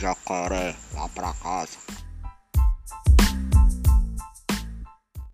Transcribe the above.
jacaré, vá pra casa.